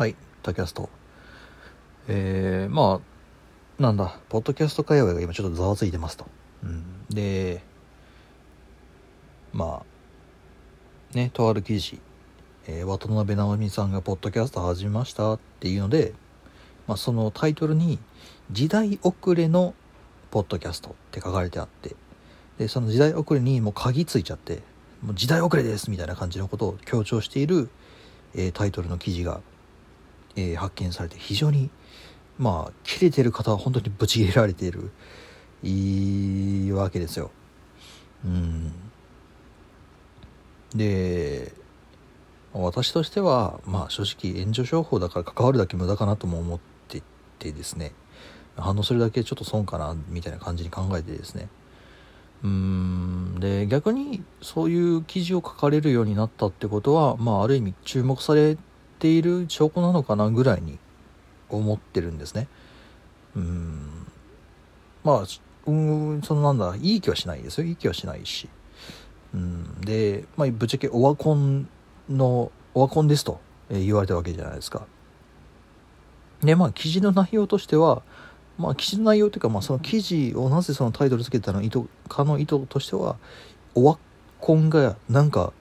はい、タキャスト。えー、まあ、なんだ、ポッドキャスト界隈が今ちょっとざわついてますと。うん、で、まあ、ね、とある記事、えー渡辺直美さんがポッドキャスト始めましたっていうので、まあ、そのタイトルに「時代遅れのポッドキャスト」って書かれてあってでその時代遅れにもう噛みついちゃってもう時代遅れですみたいな感じのことを強調している、えータイトルの記事が、えー発見されて非常にまあ切れてる方は本当にブチ切れられているいいわけですよ。うん。で私としてはまあ正直援助商法だから関わるだけ無駄かなとも思っててですね。反応するだけちょっと損かなみたいな感じに考えてですね。うん。で逆にそういう記事を書かれるようになったってことはまあある意味注目されている証拠なのかなぐらいに思ってるんですね。うん。まあうんそのなんだいい気はしないですよ。いい気はしないし。うん。でまあぶっちゃけオワコンのオワコンですとえ言われたわけじゃないですか。でまあ記事の内容としてはまあ記事の内容というか、まあ、その記事をなぜそのタイトルつけたの意図かの意図としてはオワコンがなんか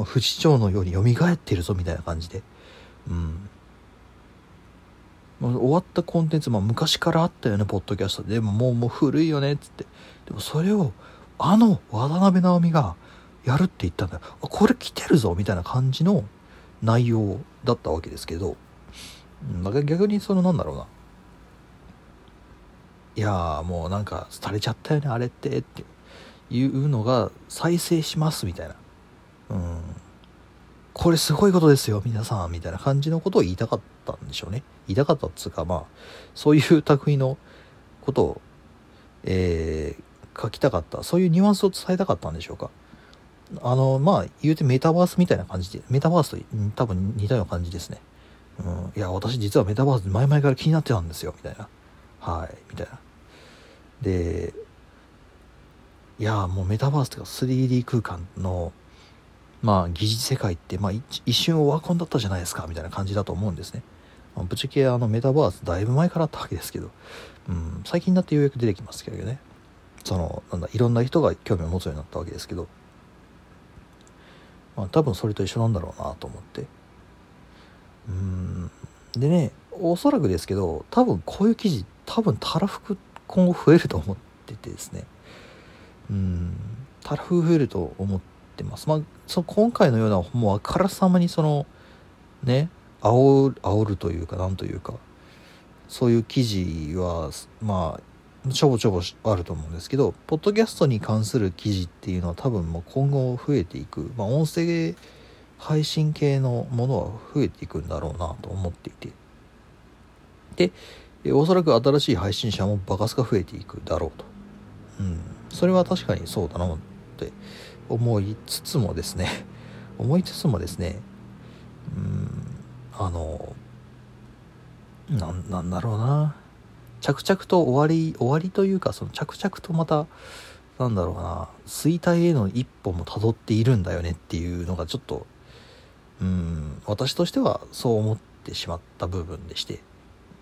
まあ不死鳥のように蘇ってるぞみたいな感じで。うん。ま終わったコンテンツ、まあ、昔からあったよねポッドキャストで。ももうもう古いよねっつって。でもそれをあの渡辺直美がやるって言ったんだよ。これ来てるぞみたいな感じの内容だったわけですけど、うん、逆にそのなんだろうな。いやもうなんか廃れちゃったよねあれってっていうのが再生しますみたいな。うん。これすごいことですよ皆さんみたいな感じのことを言いたかったんでしょうね。言いたかったっつうかまあそういう類のことをえー書きたかった。そういうニュアンスを伝えたかったんでしょうか。あのまあ言うてメタバースみたいな感じでメタバースと多分似たような感じですね。うんいや私実はメタバース前々から気になってたんですよみたいな。はいみたいな。でいやもうメタバースとか 3D 空間のまあ疑似世界って、まあ、一瞬オワコンだったじゃないですかみたいな感じだと思うんですね、まあぶっちゃけあのメタバースだいぶ前からあったわけですけど、うん、最近になってようやく出てきますけどね。そのなんだいろんな人が興味を持つようになったわけですけど、まあ、多分それと一緒なんだろうなと思って。うんでねおそらくですけど多分こういう記事多分たらふく今後増えると思っててですね。うんたらふく増えると思ってます。まあそ今回のようなもうあからさまにそのね煽る煽るというかなんというかそういう記事はまあちょぼちょぼあると思うんですけどポッドキャストに関する記事っていうのは多分もう今後増えていく、まあ、音声配信系のものは増えていくんだろうなと思っていて。でおそらく新しい配信者もバカスカ増えていくだろうと、うん、それは確かにそうだなって思いつつもですね 思いつつもですねうんあのなんなんだろうな。着々と終わり終わりというかその着々とまたなんだろうな。衰退への一歩もたどっているんだよねっていうのがちょっとうん私としてはそう思ってしまった部分でして。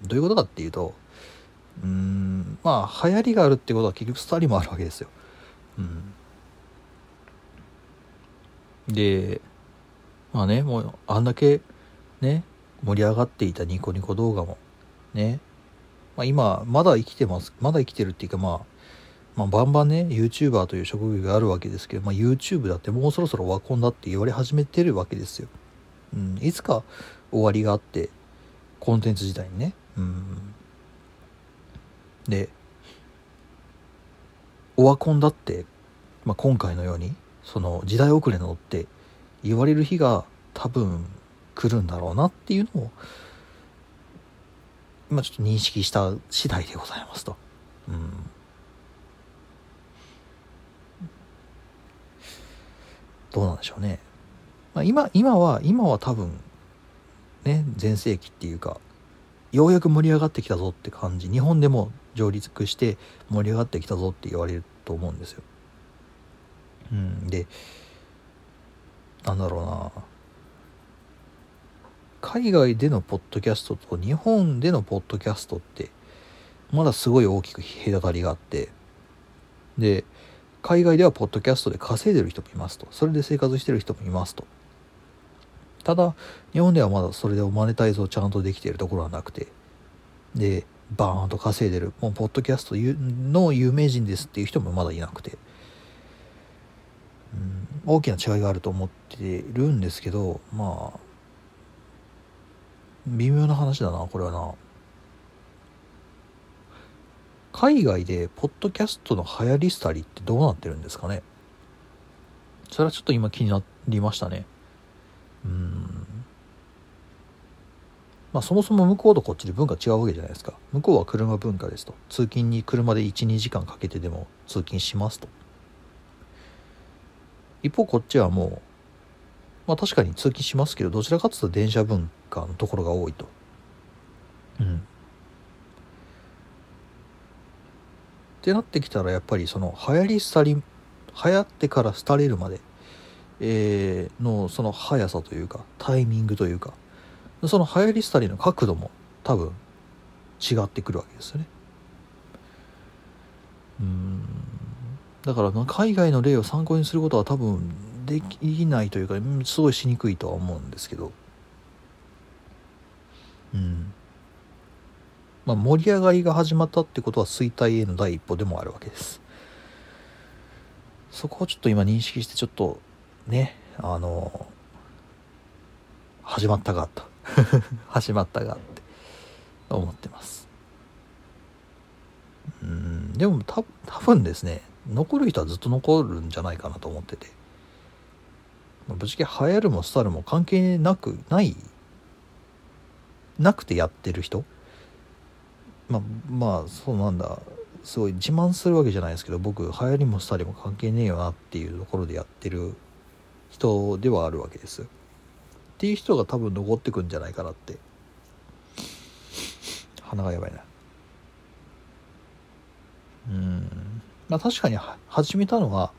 どういうことかっていうとうんまあ流行りがあるってことは結局スターリもあるわけですよ。うん、でまあねもうあんだけね盛り上がっていたニコニコ動画もね。まあ、今まだ生きてますまだ生きてるっていうか、まあ、まあバンバンね YouTuber という職業があるわけですけど、まあ、YouTube だってもうそろそろオワコンだって言われ始めてるわけですよ、うん、いつか終わりがあってコンテンツ自体にね、うん、でオワコンだって、まあ、今回のようにその時代遅れのって言われる日が多分来るんだろうなっていうのを今ちょっと認識した次第でございますと。うん。どうなんでしょうね。まあ、今、今は、今は多分、ね、全盛期っていうか、ようやく盛り上がってきたぞって感じ。日本でも上陸して盛り上がってきたぞって言われると思うんですよ。うん。で、なんだろうな。海外でのポッドキャストと日本でのポッドキャストってまだすごい大きく隔たりがあってで海外ではポッドキャストで稼いでる人もいますとそれで生活してる人もいますとただ日本ではまだそれでマネタイズをちゃんとできているところはなくてでバーンと稼いでるもうポッドキャストの有名人ですっていう人もまだいなくて、うん、大きな違いがあると思ってるんですけどまあ微妙な話だなこれはな。海外でポッドキャストの流行り廃りってどうなってるんですかね。それはちょっと今気になりましたね。うん。まあそもそも向こうとこっちで文化違うわけじゃないですか。向こうは車文化ですと。通勤に車で12時間かけてでも通勤しますと。一方こっちはもうまあ確かに通勤しますけどどちらかというと電車文化のところが多いと。うん。ってなってきたらやっぱりその流行り廃り流行ってから廃れるまでえー、のその速さというかタイミングというかその流行り廃りの角度も多分違ってくるわけですよね。うんだから海外の例を参考にすることは多分できないというかすごいしにくいとは思うんですけど。うん。まあ盛り上がりが始まったってことは衰退への第一歩でもあるわけです。そこをちょっと今認識してちょっとねあの始まったがと 始まったがって思ってます。うん。でもた多分ですね残る人はずっと残るんじゃないかなと思ってて。ぶっちゃけ流行るも廃るも関係なくないなくてやってる人。まあまあそうなんだ。すごい自慢するわけじゃないですけど僕流行りも廃りも関係ねえよなっていうところでやってる人ではあるわけです。っていう人が多分残ってくんじゃないかなって。鼻がやばいな。うん。まあ確かに始めたのは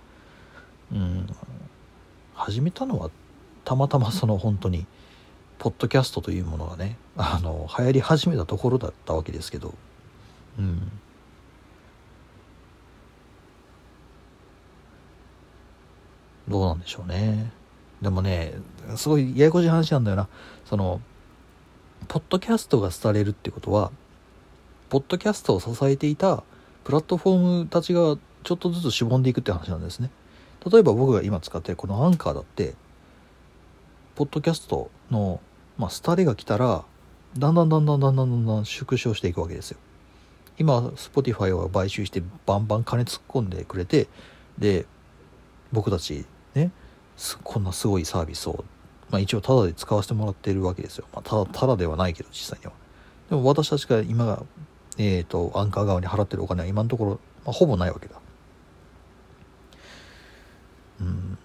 うん始めたのはたまたまその本当にポッドキャストというものがねあの流行り始めたところだったわけですけどうん。どうなんでしょうね。でもねすごいややこしい話なんだよな。そのポッドキャストが廃れるってことはポッドキャストを支えていたプラットフォームたちがちょっとずつしぼんでいくって話なんですね。例えば僕が今使ってるこのアンカーだってポッドキャストの、まあ、廃れが来たらだんだんだんだんだんだんだんだん縮小していくわけですよ。今 Spotify を買収してバンバン金突っ込んでくれてで僕たちねこんなすごいサービスを、まあ、一応タダで使わせてもらってるわけですよ、まあ、ただただではないけど実際には。でも私たちが今えっ、ー、とアンカー側に払ってるお金は今のところ、まあ、ほぼないわけだ。うん。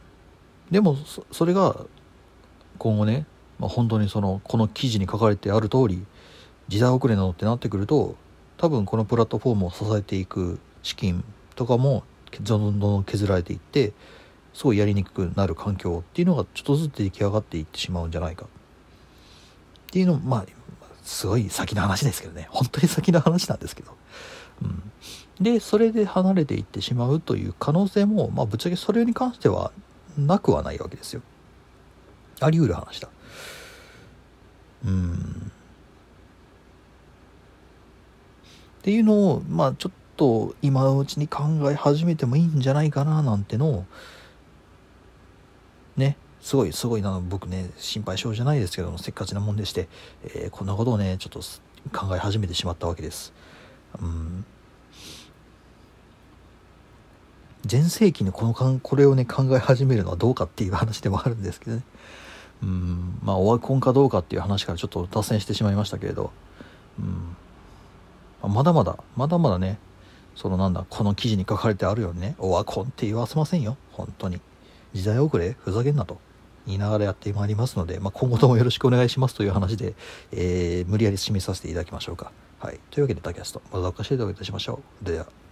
でもそれが今後ね、まあ、本当にそのこの記事に書かれてある通り時代遅れなのってなってくると多分このプラットフォームを支えていく資金とかもどんどん削られていってすごいやりにくくなる環境っていうのがちょっとずつ出来上がっていってしまうんじゃないか。っていうのまあすごい先の話ですけどね。本当に先の話なんですけど、うん、でそれで離れていってしまうという可能性も、まあ、ぶっちゃけそれに関してはなくはないわけですよ。あり得る話だ。うん。っていうのをまあちょっと今のうちに考え始めてもいいんじゃないかななんてのをね。すごいすごいな僕ね心配性じゃないですけどもせっかちなもんでして、えー、こんなことをねちょっと考え始めてしまったわけです。うん。全盛期にこのかんこれをね考え始めるのはどうかっていう話でもあるんですけどね。うん。まあオワコンかどうかっていう話からちょっと脱線してしまいましたけれど。うん。まだまだまだまだねそのなんだこの記事に書かれてあるようにねオワコンって言わせませんよ。本当に。時代遅れ？ふざけんなと。言いながらやってまいりますので、まあ、今後ともよろしくお願いしますという話で、えー、無理やり締めさせていただきましょうか。はい。というわけで、タキャスト、またおかしい動画いたしましょう。では。